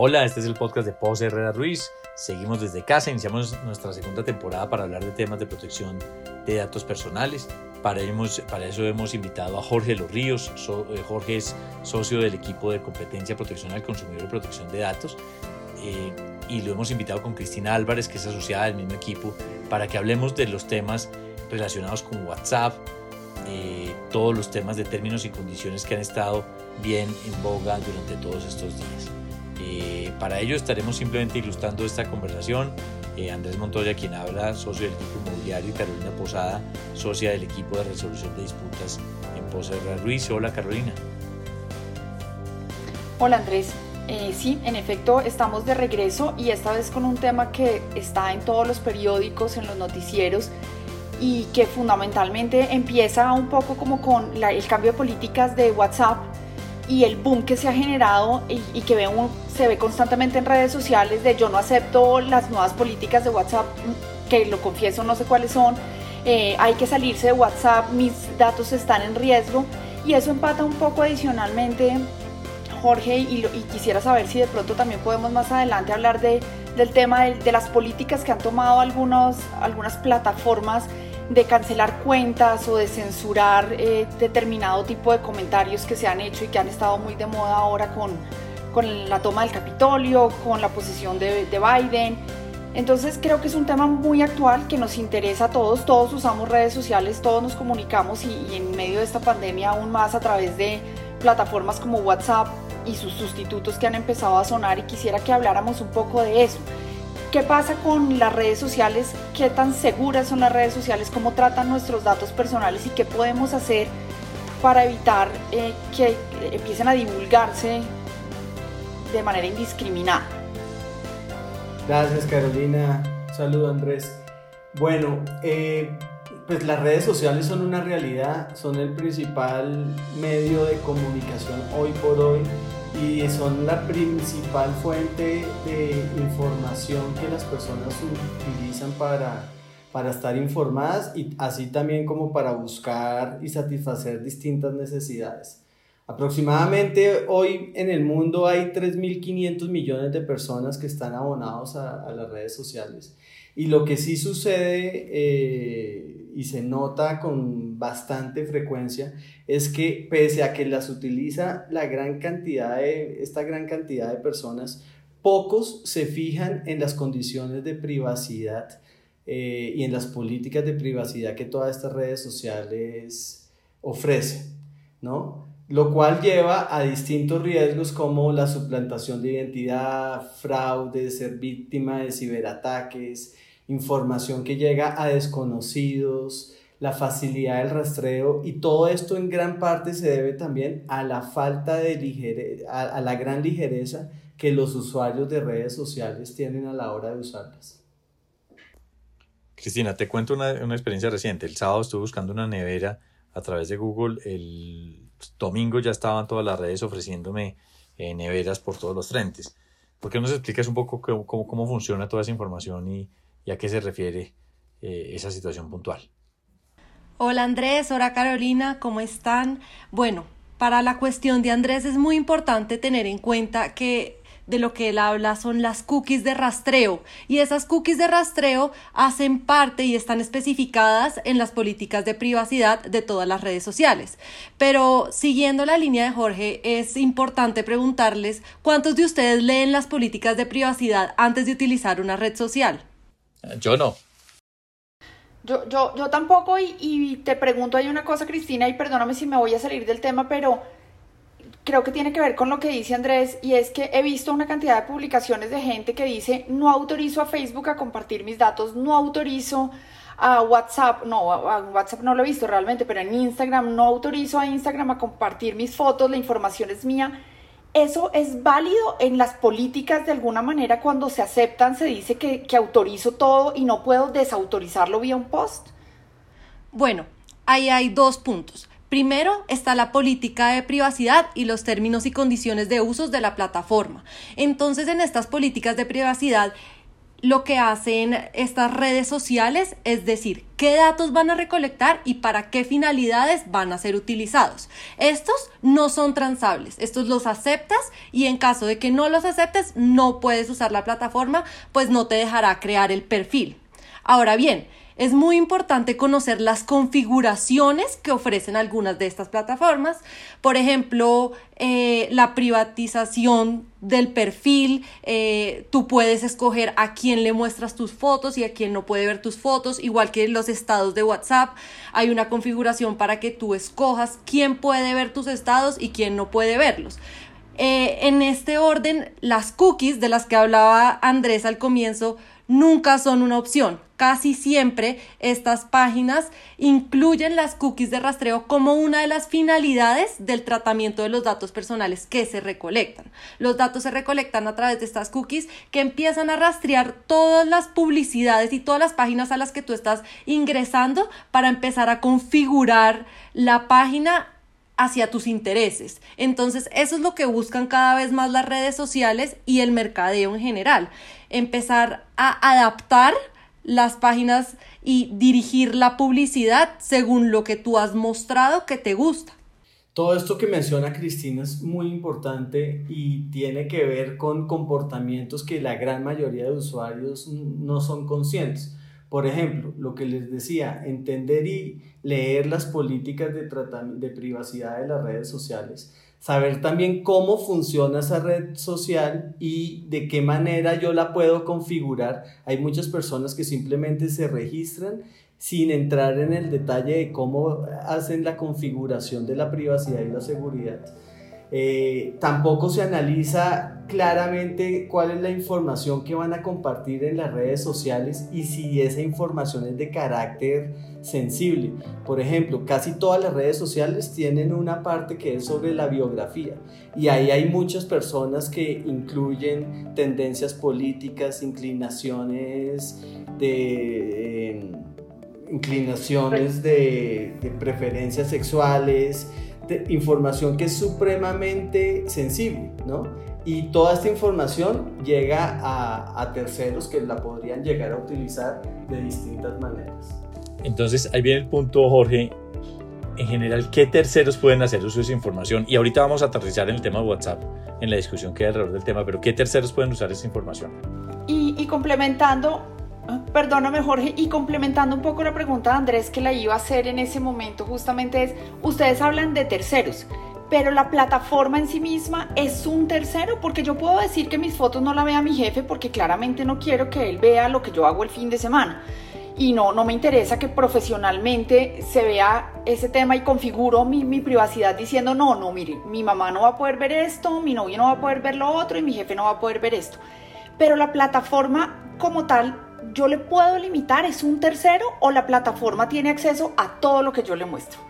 Hola, este es el podcast de Pose Herrera Ruiz. Seguimos desde casa, iniciamos nuestra segunda temporada para hablar de temas de protección de datos personales. Para, para eso hemos invitado a Jorge Los Ríos. Eh, Jorge es socio del equipo de competencia, protección al consumidor y protección de datos. Eh, y lo hemos invitado con Cristina Álvarez, que es asociada del mismo equipo, para que hablemos de los temas relacionados con WhatsApp, eh, todos los temas de términos y condiciones que han estado bien en boga durante todos estos días. Eh, para ello estaremos simplemente ilustrando esta conversación. Eh, Andrés Montoya, quien habla, socio del equipo inmobiliario, y Carolina Posada, socia del equipo de resolución de disputas en Poserra Ruiz. Hola Carolina. Hola Andrés. Eh, sí, en efecto, estamos de regreso y esta vez con un tema que está en todos los periódicos, en los noticieros y que fundamentalmente empieza un poco como con el cambio de políticas de WhatsApp y el boom que se ha generado y, que ve se ve constantemente en redes sociales de yo no acepto las nuevas políticas de WhatsApp, que lo confieso, no sé cuáles son, eh, hay que salirse de WhatsApp, mis datos están en riesgo. Y eso empata un poco adicionalmente, Jorge, y, quisiera saber si de pronto también podemos más adelante hablar de, del tema de, las políticas que han tomado algunos, algunas plataformas de cancelar cuentas o de censurar eh, determinado tipo de comentarios que se han hecho y que han estado muy de moda ahora con, con la toma del Capitolio, con la posición de, de, Biden. Entonces creo que es un tema muy actual que nos interesa a todos, todos usamos redes sociales, todos nos comunicamos y, y en medio de esta pandemia aún más a través de plataformas como WhatsApp y sus sustitutos que han empezado a sonar y quisiera que habláramos un poco de eso. ¿Qué pasa con las redes sociales? ¿Qué tan seguras son las redes sociales? ¿Cómo tratan nuestros datos personales? ¿Y qué podemos hacer para evitar eh, que empiecen a divulgarse de manera indiscriminada? Gracias Carolina. Saludo Andrés. Bueno, eh, pues las redes sociales son una realidad, son el principal medio de comunicación hoy por hoy y son la principal fuente de información que las personas utilizan para, para estar informadas y así también como para buscar y satisfacer distintas necesidades. Aproximadamente hoy en el mundo hay 3.500 millones de personas que están abonados a, a, las redes sociales. Y lo que sí sucede eh, y se nota con bastante frecuencia es que pese a que las utiliza la gran cantidad de, esta gran cantidad de personas, pocos se fijan en las condiciones de privacidad eh, y en las políticas de privacidad que todas estas redes sociales ofrecen, ¿no? Lo cual lleva a distintos riesgos como la suplantación de identidad, fraude, ser víctima de ciberataques, información que llega a desconocidos, la facilidad del rastreo y todo esto en gran parte se debe también a la falta de ligereza, a, la gran ligereza que los usuarios de redes sociales tienen a la hora de usarlas. Cristina, te cuento una, una experiencia reciente. El sábado estuve buscando una nevera a través de Google. El domingo ya estaban todas las redes ofreciéndome eh, neveras por todos los frentes. ¿Por qué no nos explicas un poco cómo, cómo, funciona toda esa información y, y a qué se refiere eh, esa situación puntual? Hola Andrés, hola Carolina, ¿cómo están? Bueno, para la cuestión de Andrés es muy importante tener en cuenta que de lo que él habla son las cookies de rastreo y esas cookies de rastreo hacen parte y están especificadas en las políticas de privacidad de todas las redes sociales. Pero siguiendo la línea de Jorge, es importante preguntarles cuántos de ustedes leen las políticas de privacidad antes de utilizar una red social. Yo no. Yo, yo, yo tampoco y, y, te pregunto, hay una cosa, Cristina, y perdóname si me voy a salir del tema, pero creo que tiene que ver con lo que dice Andrés, y es que he visto una cantidad de publicaciones de gente que dice, no autorizo a Facebook a compartir mis datos, no autorizo a WhatsApp, no, a WhatsApp no lo he visto realmente, pero en Instagram no autorizo a Instagram a compartir mis fotos, la información es mía. ¿Eso es válido en las políticas de alguna manera cuando se aceptan, se dice que, autorizo todo y no puedo desautorizarlo vía un post? Bueno, ahí hay dos puntos. Primero está la política de privacidad y los términos y condiciones de usos de la plataforma. Entonces, en estas políticas de privacidad lo que hacen estas redes sociales, es decir, qué datos van a recolectar y para qué finalidades van a ser utilizados. Estos no son transables, estos los aceptas y en caso de que no los aceptes, no puedes usar la plataforma, pues no te dejará crear el perfil. Ahora bien, es muy importante conocer las configuraciones que ofrecen algunas de estas plataformas. Por ejemplo, eh, la privatización del perfil. Eh, tú puedes escoger a quién le muestras tus fotos y a quién no puede ver tus fotos, igual que los estados de WhatsApp. Hay una configuración para que tú escojas quién puede ver tus estados y quién no puede verlos. Eh, en este orden, las cookies de las que hablaba Andrés al comienzo nunca son una opción. Casi siempre estas páginas incluyen las cookies de rastreo como una de las finalidades del tratamiento de los datos personales que se recolectan. Los datos se recolectan a través de estas cookies que empiezan a rastrear todas las publicidades y todas las páginas a las que tú estás ingresando para empezar a configurar la página hacia tus intereses. Entonces, eso es lo que buscan cada vez más las redes sociales y el mercadeo en general. Empezar a adaptar las páginas y dirigir la publicidad según lo que tú has mostrado que te gusta. Todo esto que menciona Cristina es muy importante y tiene que ver con comportamientos que la gran mayoría de usuarios no son conscientes. Por ejemplo, lo que les decía, entender y leer las políticas de, de privacidad de las redes sociales, saber también cómo funciona esa red social y de qué manera yo la puedo configurar. Hay muchas personas que simplemente se registran sin entrar en el detalle de cómo hacen la configuración de la privacidad y la seguridad. Eh, tampoco se analiza claramente cuál es la información que van a compartir en las redes sociales y si esa información es de carácter sensible. Por ejemplo, casi todas las redes sociales tienen una parte que es sobre la biografía y ahí hay muchas personas que incluyen tendencias políticas, inclinaciones de... Eh, inclinaciones de, de preferencias sexuales, información que es supremamente sensible, ¿no? Y toda esta información llega a, a, terceros que la podrían llegar a utilizar de distintas maneras. Entonces, ahí viene el punto, Jorge. En general, ¿qué terceros pueden hacer uso de esa información? Y ahorita vamos a aterrizar en el tema de WhatsApp, en la discusión que hay alrededor del tema, pero ¿qué terceros pueden usar esa información? Y, y complementando, Perdóname Jorge, y complementando un poco la pregunta de Andrés que la iba a hacer en ese momento, justamente es, ustedes hablan de terceros, pero la plataforma en sí misma es un tercero, porque yo puedo decir que mis fotos no la vea mi jefe porque claramente no quiero que él vea lo que yo hago el fin de semana. Y no, no me interesa que profesionalmente se vea ese tema y configuro mi, mi privacidad diciendo, no, no, mire, mi mamá no va a poder ver esto, mi novio no va a poder ver lo otro y mi jefe no va a poder ver esto. Pero la plataforma como tal yo le puedo limitar, es un tercero o la plataforma tiene acceso a todo lo que yo le muestro.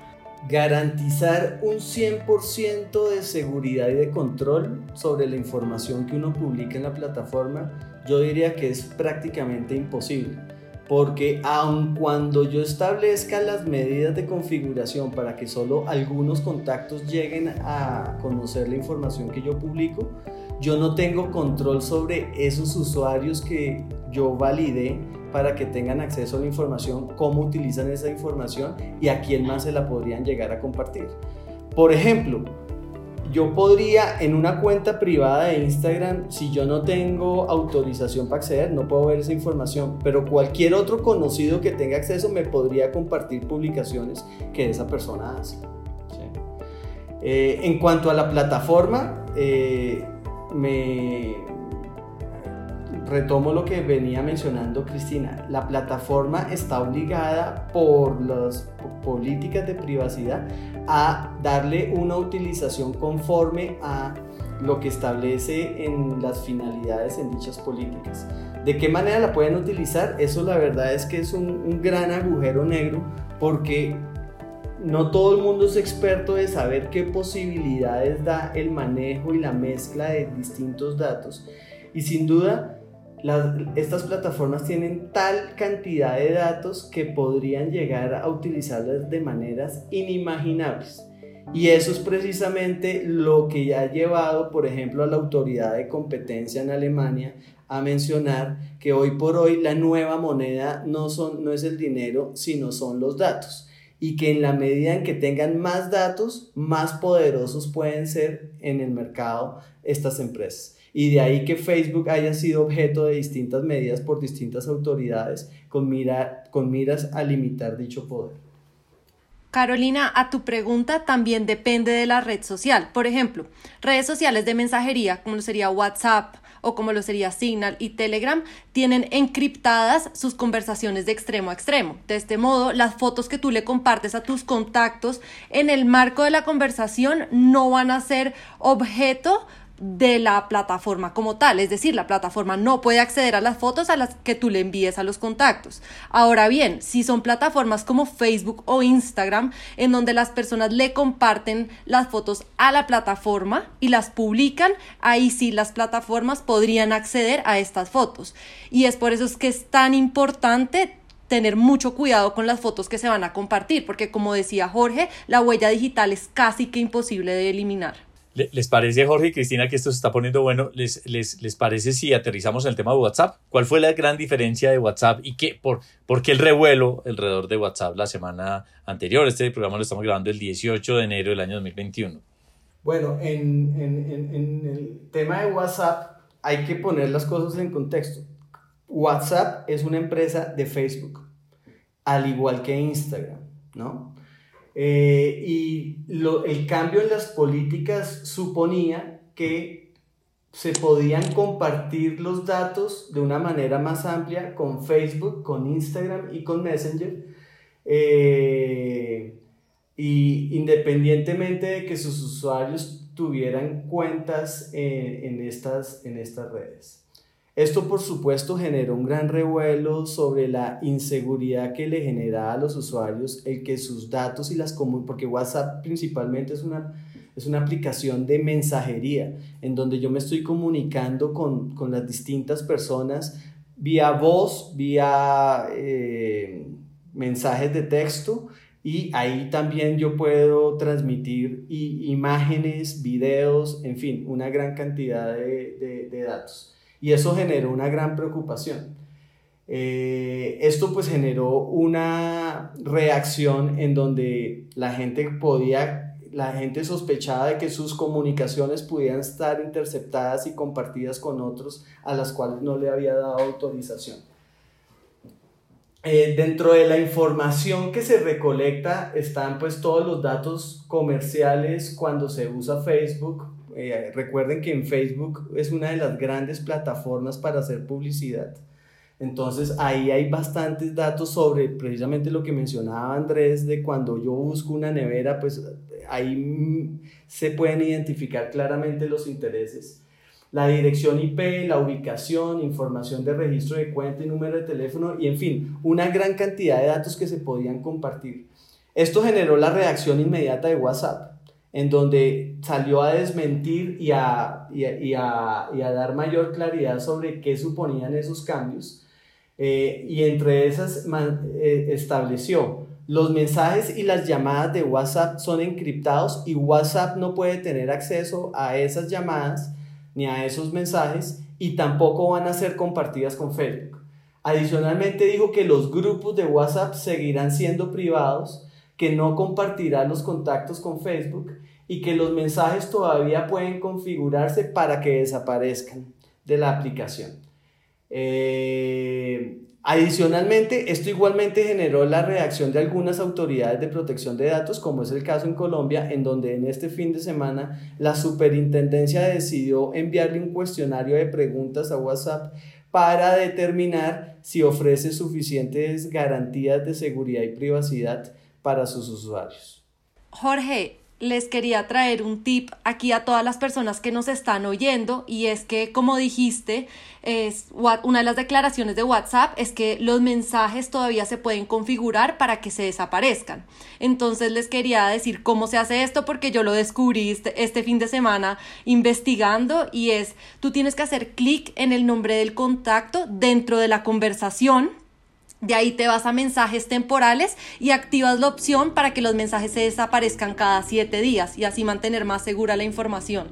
Garantizar un 100% de seguridad y de control sobre la información que uno publica en la plataforma, yo diría que es prácticamente imposible. Porque aun cuando yo establezca las medidas de configuración para que solo algunos contactos lleguen a conocer la información que yo publico, yo no tengo control sobre esos usuarios que yo validé para que tengan acceso a la información, cómo utilizan esa información y a quién más se la podrían llegar a compartir. Por ejemplo, yo podría en una cuenta privada de Instagram, si yo no tengo autorización para acceder, no puedo ver esa información, pero cualquier otro conocido que tenga acceso me podría compartir publicaciones que esa persona hace. Eh, en cuanto a la plataforma, eh, me retomo lo que venía mencionando Cristina. La plataforma está obligada por las políticas de privacidad a darle una utilización conforme a lo que establece en las finalidades en dichas políticas. ¿De qué manera la pueden utilizar? Eso la verdad es que es un, gran agujero negro porque no todo el mundo es experto de saber qué posibilidades da el manejo y la mezcla de distintos datos. Y sin duda, estas plataformas tienen tal cantidad de datos que podrían llegar a utilizarlas de maneras inimaginables. Y eso es precisamente lo que ya ha llevado, por ejemplo, a la autoridad de competencia en Alemania a mencionar que hoy por hoy la nueva moneda no, son, no es el dinero, sino son los datos. Y que en la medida en que tengan más datos, más poderosos pueden ser en el mercado estas empresas. Y de ahí que Facebook haya sido objeto de distintas medidas por distintas autoridades con, mira, con miras a limitar dicho poder. Carolina, a tu pregunta también depende de la red social. Por ejemplo, redes sociales de mensajería, como lo sería WhatsApp o como lo sería Signal y Telegram, tienen encriptadas sus conversaciones de extremo a extremo. De este modo, las fotos que tú le compartes a tus contactos en el marco de la conversación no van a ser objeto de la plataforma como tal, es decir, la plataforma no puede acceder a las fotos a las que tú le envíes a los contactos. Ahora bien, si son plataformas como Facebook o Instagram, en donde las personas le comparten las fotos a la plataforma y las publican, ahí sí las plataformas podrían acceder a estas fotos. Y es por eso es que es tan importante tener mucho cuidado con las fotos que se van a compartir, porque como decía Jorge, la huella digital es casi que imposible de eliminar. ¿Les parece, Jorge y Cristina, que esto se está poniendo bueno? ¿Les, les, les parece si aterrizamos en el tema de WhatsApp? ¿Cuál fue la gran diferencia de WhatsApp y qué, por, por qué el revuelo alrededor de WhatsApp la semana anterior? Este programa lo estamos grabando el 18 de enero del año 2021. Bueno, en, en, en el tema de WhatsApp hay que poner las cosas en contexto. WhatsApp es una empresa de Facebook, al igual que Instagram, ¿no? Eh, y el cambio en las políticas suponía que se podían compartir los datos de una manera más amplia con Facebook, con Instagram y con Messenger. Eh, y independientemente de que sus usuarios tuvieran cuentas en, estas, en estas redes. Esto por supuesto generó un gran revuelo sobre la inseguridad que le genera a los usuarios el que sus datos y las comunicaciones, porque WhatsApp principalmente es una, es una aplicación de mensajería en donde yo me estoy comunicando con, con las distintas personas vía voz, vía eh, mensajes de texto y ahí también yo puedo transmitir imágenes, videos, en fin, una gran cantidad de, de datos y eso generó una gran preocupación. Eh, esto pues generó una reacción en donde la gente podía, la gente sospechaba de que sus comunicaciones pudieran estar interceptadas y compartidas con otros a las cuales no le había dado autorización. Eh, dentro de la información que se recolecta están pues todos los datos comerciales cuando se usa Facebook, eh, recuerden que en Facebook es una de las grandes plataformas para hacer publicidad. Entonces ahí hay bastantes datos sobre precisamente lo que mencionaba Andrés de cuando yo busco una nevera, pues ahí se pueden identificar claramente los intereses. La dirección IP, la ubicación, información de registro de cuenta y número de teléfono y en fin, una gran cantidad de datos que se podían compartir. Esto generó la reacción inmediata de WhatsApp en donde salió a desmentir y a, y a, dar mayor claridad sobre qué suponían esos cambios. Eh, y entre esas eh, estableció los mensajes y las llamadas de WhatsApp son encriptados y WhatsApp no puede tener acceso a esas llamadas ni a esos mensajes y tampoco van a ser compartidas con Facebook. Adicionalmente dijo que los grupos de WhatsApp seguirán siendo privados que no compartirá los contactos con Facebook y que los mensajes todavía pueden configurarse para que desaparezcan de la aplicación. Eh, adicionalmente, esto igualmente generó la reacción de algunas autoridades de protección de datos, como es el caso en Colombia, en donde en este fin de semana la superintendencia decidió enviarle un cuestionario de preguntas a WhatsApp para determinar si ofrece suficientes garantías de seguridad y privacidad para sus usuarios. Jorge, les quería traer un tip aquí a todas las personas que nos están oyendo y es que, como dijiste, es, una de las declaraciones de WhatsApp es que los mensajes todavía se pueden configurar para que se desaparezcan. Entonces les quería decir cómo se hace esto porque yo lo descubrí este, este fin de semana investigando y es, tú tienes que hacer clic en el nombre del contacto dentro de la conversación de ahí te vas a mensajes temporales y activas la opción para que los mensajes se desaparezcan cada siete días y así mantener más segura la información.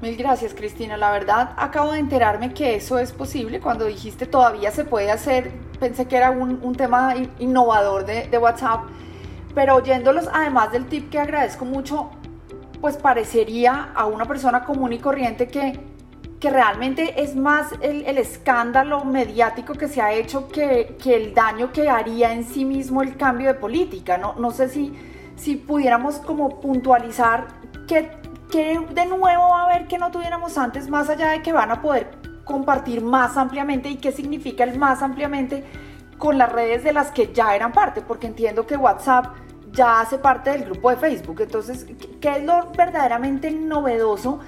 Mil gracias, Cristina. La verdad, acabo de enterarme que eso es posible. Cuando dijiste todavía se puede hacer, pensé que era un, tema innovador de, de, WhatsApp. Pero oyéndolos, además del tip que agradezco mucho, pues parecería a una persona común y corriente que, que realmente es más el, el escándalo mediático que se ha hecho que, que, el daño que haría en sí mismo el cambio de política. No, no sé si, si pudiéramos como puntualizar qué que de nuevo va a haber que no tuviéramos antes, más allá de que van a poder compartir más ampliamente y qué significa el más ampliamente con las redes de las que ya eran parte, porque entiendo que WhatsApp ya hace parte del grupo de Facebook. Entonces, ¿qué es lo verdaderamente novedoso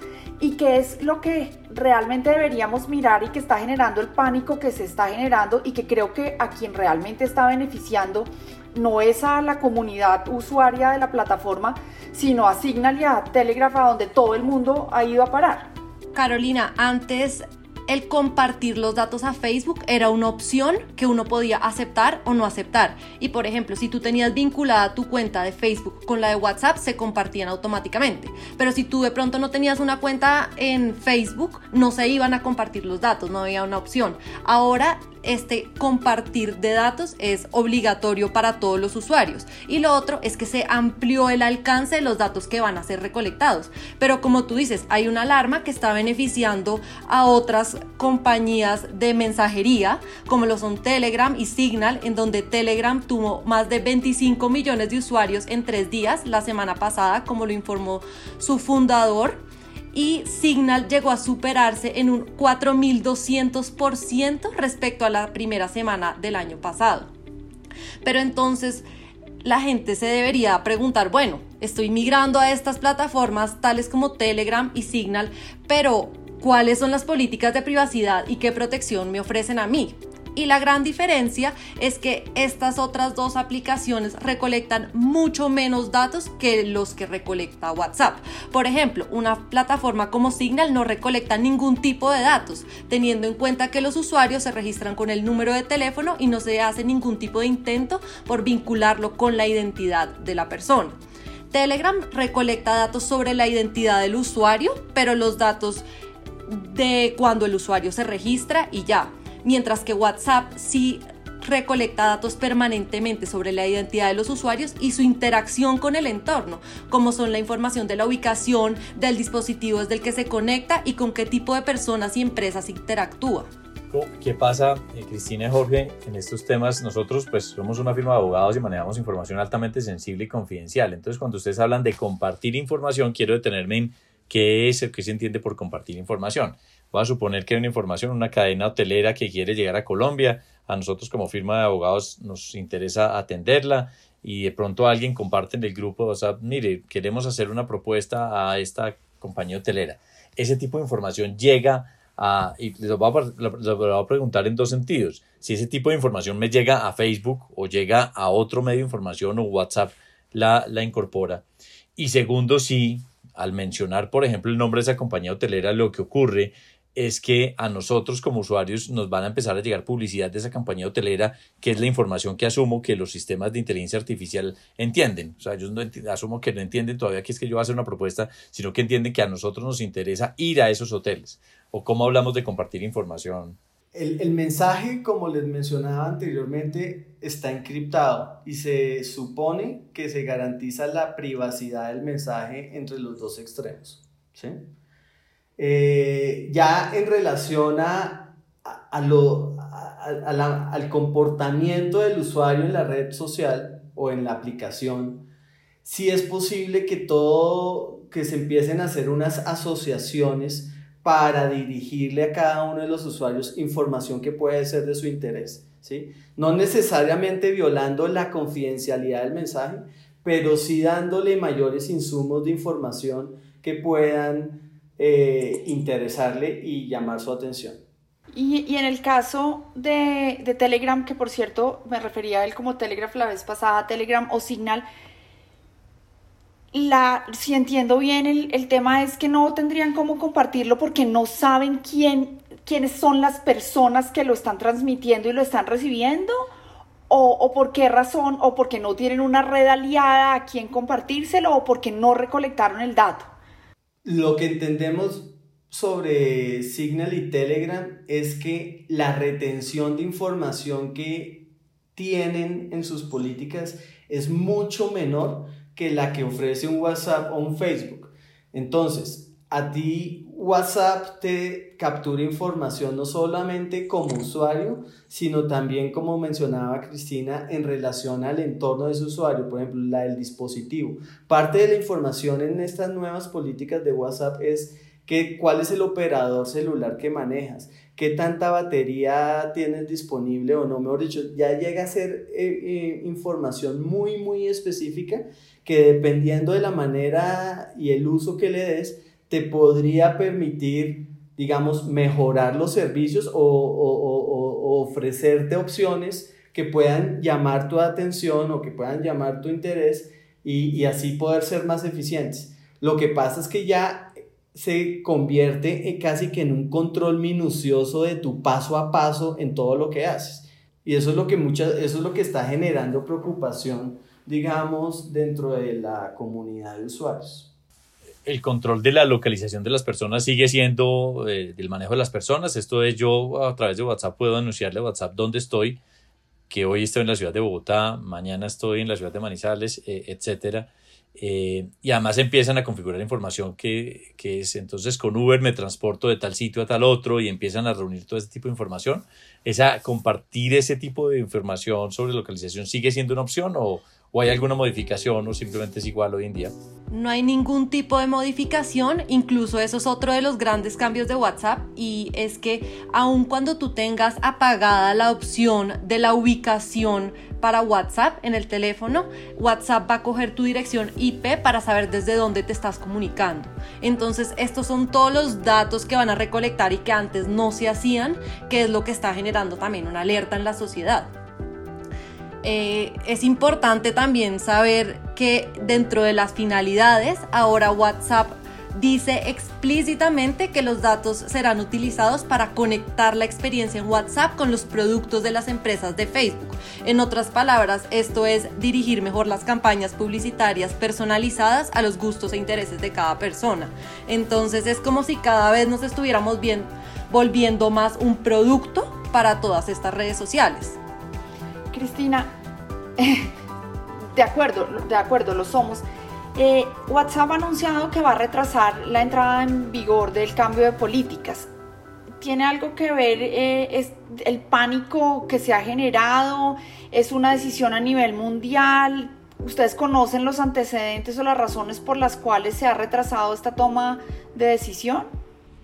y qué es lo que realmente deberíamos mirar y que está generando el pánico que se está generando y que creo que a quien realmente está beneficiando no es a la comunidad usuaria de la plataforma, sino a Signal y a Telegraph, a donde todo el mundo ha ido a parar. Carolina, antes el compartir los datos a Facebook era una opción que uno podía aceptar o no aceptar. Y por ejemplo, si tú tenías vinculada tu cuenta de Facebook con la de WhatsApp, se compartían automáticamente. Pero si tú de pronto no tenías una cuenta en Facebook, no se iban a compartir los datos, no había una opción. Ahora este compartir de datos es obligatorio para todos los usuarios. Y lo otro es que se amplió el alcance de los datos que van a ser recolectados. Pero como tú dices, hay una alarma que está beneficiando a otras compañías de mensajería, como lo son Telegram y Signal, en donde Telegram tuvo más de 25 millones de usuarios en tres días la semana pasada, como lo informó su fundador y Signal llegó a superarse en un 4.200% respecto a la primera semana del año pasado. Pero entonces la gente se debería preguntar, bueno, estoy migrando a estas plataformas tales como Telegram y Signal, pero ¿cuáles son las políticas de privacidad y qué protección me ofrecen a mí? Y la gran diferencia es que estas otras dos aplicaciones recolectan mucho menos datos que los que recolecta WhatsApp. Por ejemplo, una plataforma como Signal no recolecta ningún tipo de datos, teniendo en cuenta que los usuarios se registran con el número de teléfono y no se hace ningún tipo de intento por vincularlo con la identidad de la persona. Telegram recolecta datos sobre la identidad del usuario, pero los datos de cuando el usuario se registra y ya mientras que WhatsApp sí recolecta datos permanentemente sobre la identidad de los usuarios y su interacción con el entorno, como son la información de la ubicación, del dispositivo desde el que se conecta y con qué tipo de personas y empresas interactúa. ¿Qué pasa, eh, Cristina y Jorge, en estos temas? Nosotros pues somos una firma de abogados y manejamos información altamente sensible y confidencial. Entonces, cuando ustedes hablan de compartir información, quiero detenerme en qué es el que se entiende por compartir información. Voy a suponer que hay una información, una cadena hotelera que quiere llegar a Colombia. A nosotros como firma de abogados nos interesa atenderla y de pronto alguien comparte en el grupo, o sea, mire, queremos hacer una propuesta a esta compañía hotelera. Ese tipo de información llega a, y les voy a, a preguntar en dos sentidos. Si ese tipo de información me llega a Facebook o llega a otro medio de información o WhatsApp, la, la incorpora. Y segundo, si al mencionar, por ejemplo, el nombre de esa compañía hotelera, lo que ocurre es que a nosotros como usuarios nos van a empezar a llegar publicidad de esa campaña hotelera, que es la información que asumo que los sistemas de inteligencia artificial entienden. O sea, ellos no asumo que no entienden todavía que es que yo voy a hacer una propuesta, sino que entienden que a nosotros nos interesa ir a esos hoteles. ¿O cómo hablamos de compartir información? El, el mensaje, como les mencionaba anteriormente, está encriptado y se supone que se garantiza la privacidad del mensaje entre los dos extremos. ¿sí? Eh, ya en relación a, a, lo, al comportamiento del usuario en la red social o en la aplicación, sí es posible que todo, que se empiecen a hacer unas asociaciones para dirigirle a cada uno de los usuarios información que puede ser de su interés. ¿sí? No necesariamente violando la confidencialidad del mensaje, pero sí dándole mayores insumos de información que puedan eh, interesarle y llamar su atención. Y, en el caso de, de, Telegram, que por cierto me refería a él como Telegraph la vez pasada, Telegram o Signal, la, si entiendo bien, el, el, tema es que no tendrían cómo compartirlo porque no saben quién, quiénes son las personas que lo están transmitiendo y lo están recibiendo. O, o, por qué razón, o porque no tienen una red aliada a quien compartírselo, o porque no recolectaron el dato lo que entendemos sobre Signal y Telegram es que la retención de información que tienen en sus políticas es mucho menor que la que ofrece un WhatsApp o un Facebook. Entonces, a ti WhatsApp te captura información no solamente como usuario, sino también, como mencionaba Cristina, en relación al entorno de su usuario, por ejemplo, la del dispositivo. Parte de la información en estas nuevas políticas de WhatsApp es que, cuál es el operador celular que manejas, qué tanta batería tienes disponible o no, mejor dicho, ya llega a ser eh, eh, información muy, muy específica que dependiendo de la manera y el uso que le des, te podría permitir, digamos, mejorar los servicios o, o ofrecerte opciones que puedan llamar tu atención o que puedan llamar tu interés y, y así poder ser más eficientes. Lo que pasa es que ya se convierte casi que en un control minucioso de tu paso a paso en todo lo que haces. Y eso es lo que, muchas, eso es lo que está generando preocupación, digamos, dentro de la comunidad de usuarios. El control de la localización de las personas sigue siendo eh, del manejo de las personas. Esto es, yo a través de WhatsApp puedo anunciarle a WhatsApp dónde estoy, que hoy estoy en la ciudad de Bogotá, mañana estoy en la ciudad de Manizales, eh, etcétera eh, y además empiezan a configurar información que, que, es entonces con Uber me transporto de tal sitio a tal otro y empiezan a reunir todo ese tipo de información. ¿Esa compartir ese tipo de información sobre localización sigue siendo una opción o, o hay alguna modificación o simplemente es igual hoy en día? No hay ningún tipo de modificación, incluso eso es otro de los grandes cambios de WhatsApp y es que aun cuando tú tengas apagada la opción de la ubicación para WhatsApp en el teléfono, WhatsApp va a coger tu dirección IP para saber desde dónde te estás comunicando. Entonces, estos son todos los datos que van a recolectar y que antes no se hacían, que es lo que está generando también una alerta en la sociedad. Eh, es importante también saber que dentro de las finalidades, ahora WhatsApp dice explícitamente que los datos serán utilizados para conectar la experiencia en WhatsApp con los productos de las empresas de Facebook. En otras palabras, esto es dirigir mejor las campañas publicitarias personalizadas a los gustos e intereses de cada persona. Entonces es como si cada vez nos estuviéramos bien, volviendo más un producto para todas estas redes sociales. Cristina, de acuerdo, de acuerdo, lo somos. Eh, WhatsApp ha anunciado que va a retrasar la entrada en vigor del cambio de políticas. ¿Tiene algo que ver eh, es el pánico que se ha generado? ¿Es una decisión a nivel mundial? ¿Ustedes conocen los antecedentes o las razones por las cuales se ha retrasado esta toma de decisión?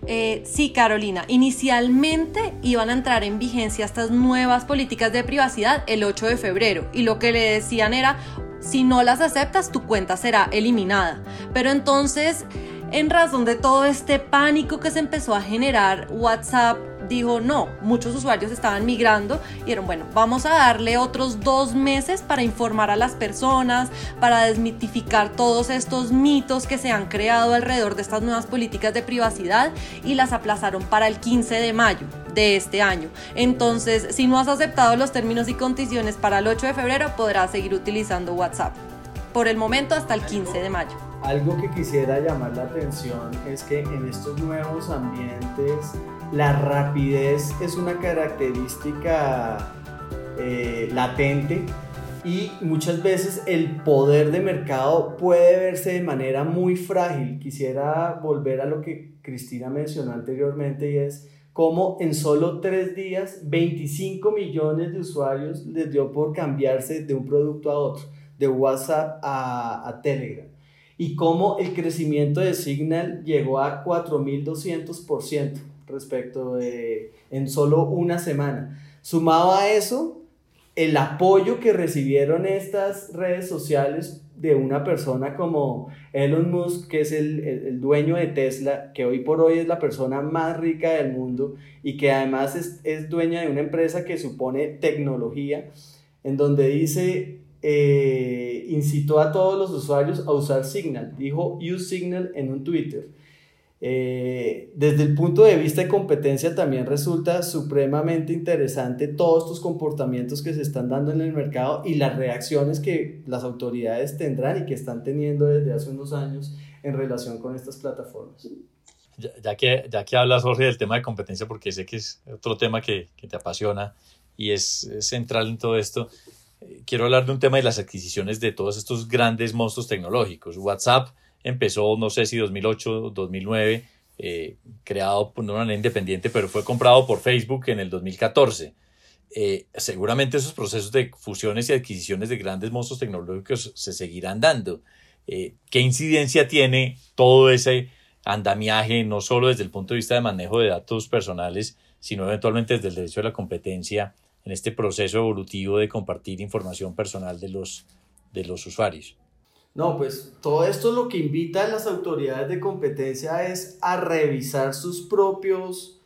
Eh, sí, Carolina, inicialmente iban a entrar en vigencia estas nuevas políticas de privacidad el 8 de febrero y lo que le decían era, si no las aceptas, tu cuenta será eliminada. Pero entonces, en razón de todo este pánico que se empezó a generar, WhatsApp dijo no, muchos usuarios estaban migrando y bueno, vamos a darle otros dos meses para informar a las personas, para desmitificar todos estos mitos que se han creado alrededor de estas nuevas políticas de privacidad y las aplazaron para el 15 de mayo de este año. Entonces, si no has aceptado los términos y condiciones para el 8 de febrero, podrás seguir utilizando WhatsApp. Por el momento hasta el 15 de mayo. Algo que quisiera llamar la atención es que en estos nuevos ambientes la rapidez es una característica eh, latente y muchas veces el poder de mercado puede verse de manera muy frágil. Quisiera volver a lo que Cristina mencionó anteriormente y es cómo en solo tres días 25 millones de usuarios les dio por cambiarse de un producto a otro, de WhatsApp a, a Telegram. Y cómo el crecimiento de Signal llegó a 4.200% respecto de en solo una semana. Sumado a eso, el apoyo que recibieron estas redes sociales de una persona como Elon Musk, que es el, el, dueño de Tesla, que hoy por hoy es la persona más rica del mundo y que además es, es dueña de una empresa que supone tecnología, en donde dice, eh, incitó a todos los usuarios a usar Signal, dijo use Signal en un Twitter. Eh, desde el punto de vista de competencia también resulta supremamente interesante todos estos comportamientos que se están dando en el mercado y las reacciones que las autoridades tendrán y que están teniendo desde hace unos años en relación con estas plataformas. ya, que, ya que hablas, Jorge, del tema de competencia, porque sé que es otro tema que, que te apasiona y es, central en todo esto, eh, quiero hablar de un tema de las adquisiciones de todos estos grandes monstruos tecnológicos. WhatsApp empezó, no sé si 2008, 2009, eh, creado por una manera independiente, pero fue comprado por Facebook en el 2014. Eh, seguramente esos procesos de fusiones y adquisiciones de grandes monstruos tecnológicos se seguirán dando. Eh, ¿Qué incidencia tiene todo ese andamiaje, no solo desde el punto de vista de manejo de datos personales, sino eventualmente desde el derecho a la competencia en este proceso evolutivo de compartir información personal de los, de los usuarios? No, pues todo esto lo que invita a las autoridades de competencia es a revisar sus propios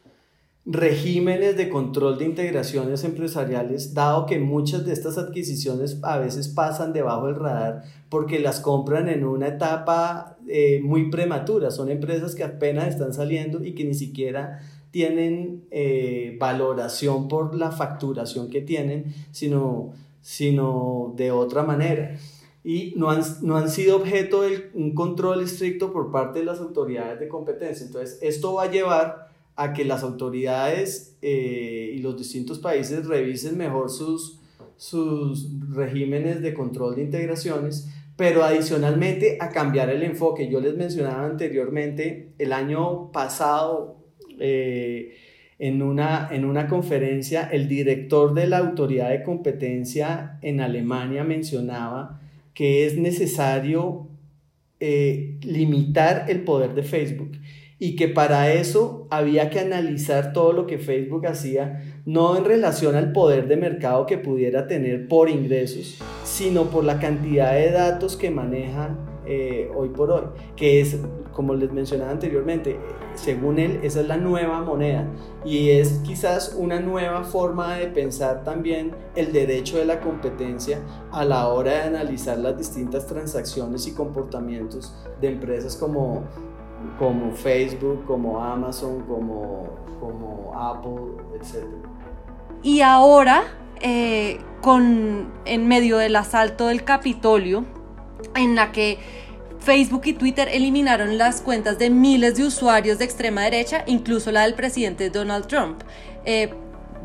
regímenes de control de integraciones empresariales, dado que muchas de estas adquisiciones a veces pasan debajo del radar porque las compran en una etapa eh, muy prematura. Son empresas que apenas están saliendo y que ni siquiera tienen eh, valoración por la facturación que tienen, sino, sino de otra manera. Y no han, no han sido objeto de un control estricto por parte de las autoridades de competencia. Entonces, esto va a llevar a que las autoridades eh, y los distintos países revisen mejor sus, sus regímenes de control de integraciones, pero adicionalmente a cambiar el enfoque. Yo les mencionaba anteriormente, el año pasado, eh, en, una, en una conferencia, el director de la autoridad de competencia en Alemania mencionaba que es necesario eh, limitar el poder de Facebook y que para eso había que analizar todo lo que Facebook hacía, no en relación al poder de mercado que pudiera tener por ingresos, sino por la cantidad de datos que maneja eh, hoy por hoy, que es, como les mencionaba anteriormente, según él, esa es la nueva moneda y es quizás una nueva forma de pensar también el derecho de la competencia a la hora de analizar las distintas transacciones y comportamientos de empresas como como Facebook, como Amazon, como, como Apple, etc. Y ahora, eh, con, en medio del asalto del Capitolio, en la que Facebook y Twitter eliminaron las cuentas de miles de usuarios de extrema derecha, incluso la del presidente Donald Trump, eh,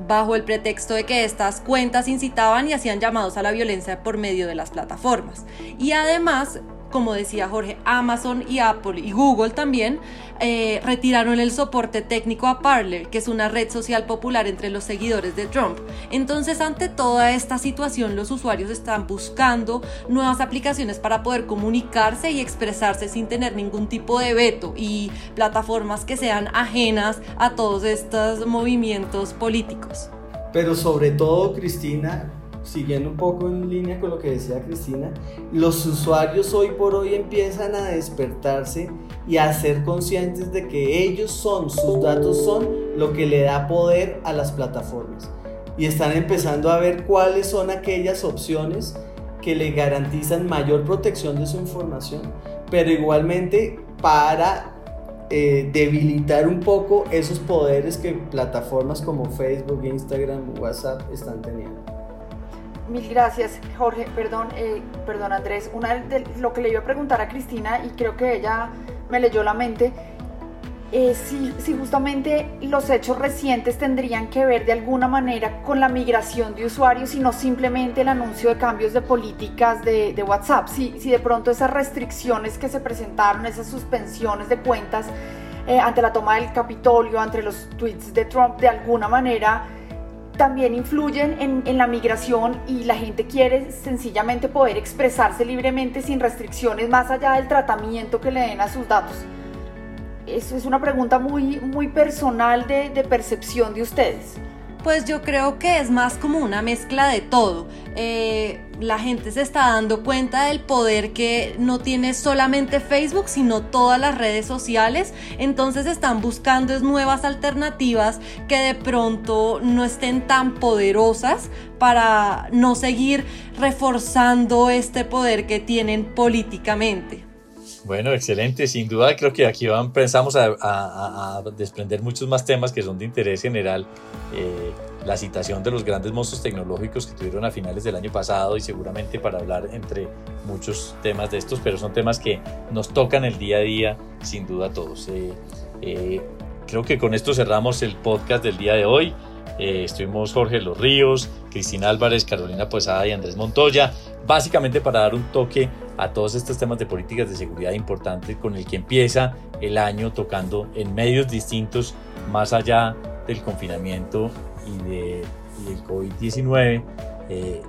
bajo el pretexto de que estas cuentas incitaban y hacían llamados a la violencia por medio de las plataformas. Y además, como decía Jorge, Amazon y Apple y Google también eh, retiraron el soporte técnico a Parler, que es una red social popular entre los seguidores de Trump. Entonces, ante toda esta situación, los usuarios están buscando nuevas aplicaciones para poder comunicarse y expresarse sin tener ningún tipo de veto y plataformas que sean ajenas a todos estos movimientos políticos. Pero sobre todo, Cristina, siguiendo un poco en línea con lo que decía Cristina, los usuarios hoy por hoy empiezan a despertarse y a ser conscientes de que ellos son, sus datos son lo que le da poder a las plataformas. Y están empezando a ver cuáles son aquellas opciones que le garantizan mayor protección de su información, pero igualmente para eh, debilitar un poco esos poderes que plataformas como Facebook, Instagram, WhatsApp están teniendo. Mil gracias, Jorge. Perdón, eh, perdón Andrés. Una de lo que le iba a preguntar a Cristina y creo que ella me leyó la mente es si, justamente los hechos recientes tendrían que ver de alguna manera con la migración de usuarios y no simplemente el anuncio de cambios de políticas de, WhatsApp. Si, si de pronto esas restricciones que se presentaron, esas suspensiones de cuentas eh, ante la toma del Capitolio, ante los tweets de Trump, de alguna manera también influyen en, la migración y la gente quiere sencillamente poder expresarse libremente sin restricciones más allá del tratamiento que le den a sus datos. Eso es una pregunta muy, muy personal de, de percepción de ustedes. Pues yo creo que es más como una mezcla de todo. Eh, la gente se está dando cuenta del poder que no tiene solamente Facebook, sino todas las redes sociales. Entonces están buscando nuevas alternativas que de pronto no estén tan poderosas para no seguir reforzando este poder que tienen políticamente. Bueno, excelente. Sin duda creo que aquí pensamos a, desprender muchos más temas que son de interés general. Eh, la citación de los grandes monstruos tecnológicos que tuvieron a finales del año pasado y seguramente para hablar entre muchos temas de estos, pero son temas que nos tocan el día a día sin duda a todos. Eh, eh, creo que con esto cerramos el podcast del día de hoy. Eh, estuvimos Jorge Los Ríos, Cristina Álvarez, Carolina Posada y Andrés Montoya, básicamente para dar un toque a todos estos temas de políticas de seguridad importantes con el que empieza el año tocando en medios distintos, más allá del confinamiento y, de, del COVID-19, eh,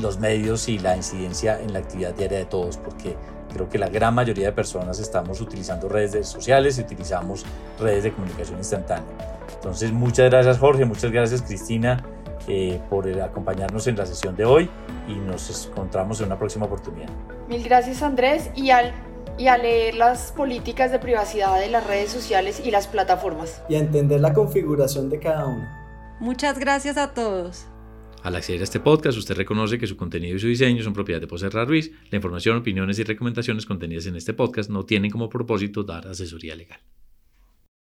los medios y la incidencia en la actividad diaria de todos, porque creo que la gran mayoría de personas estamos utilizando redes sociales y utilizamos redes de comunicación instantánea. Entonces, muchas gracias Jorge, muchas gracias Cristina eh, por acompañarnos en la sesión de hoy y nos encontramos en una próxima oportunidad. Mil gracias Andrés y al y a leer las políticas de privacidad de las redes sociales y las plataformas. Y a entender la configuración de cada una. Muchas gracias a todos. Al acceder a este podcast, usted reconoce que su contenido y su diseño son propiedad de Poserra Ruiz. La información, opiniones y recomendaciones contenidas en este podcast no tienen como propósito dar asesoría legal.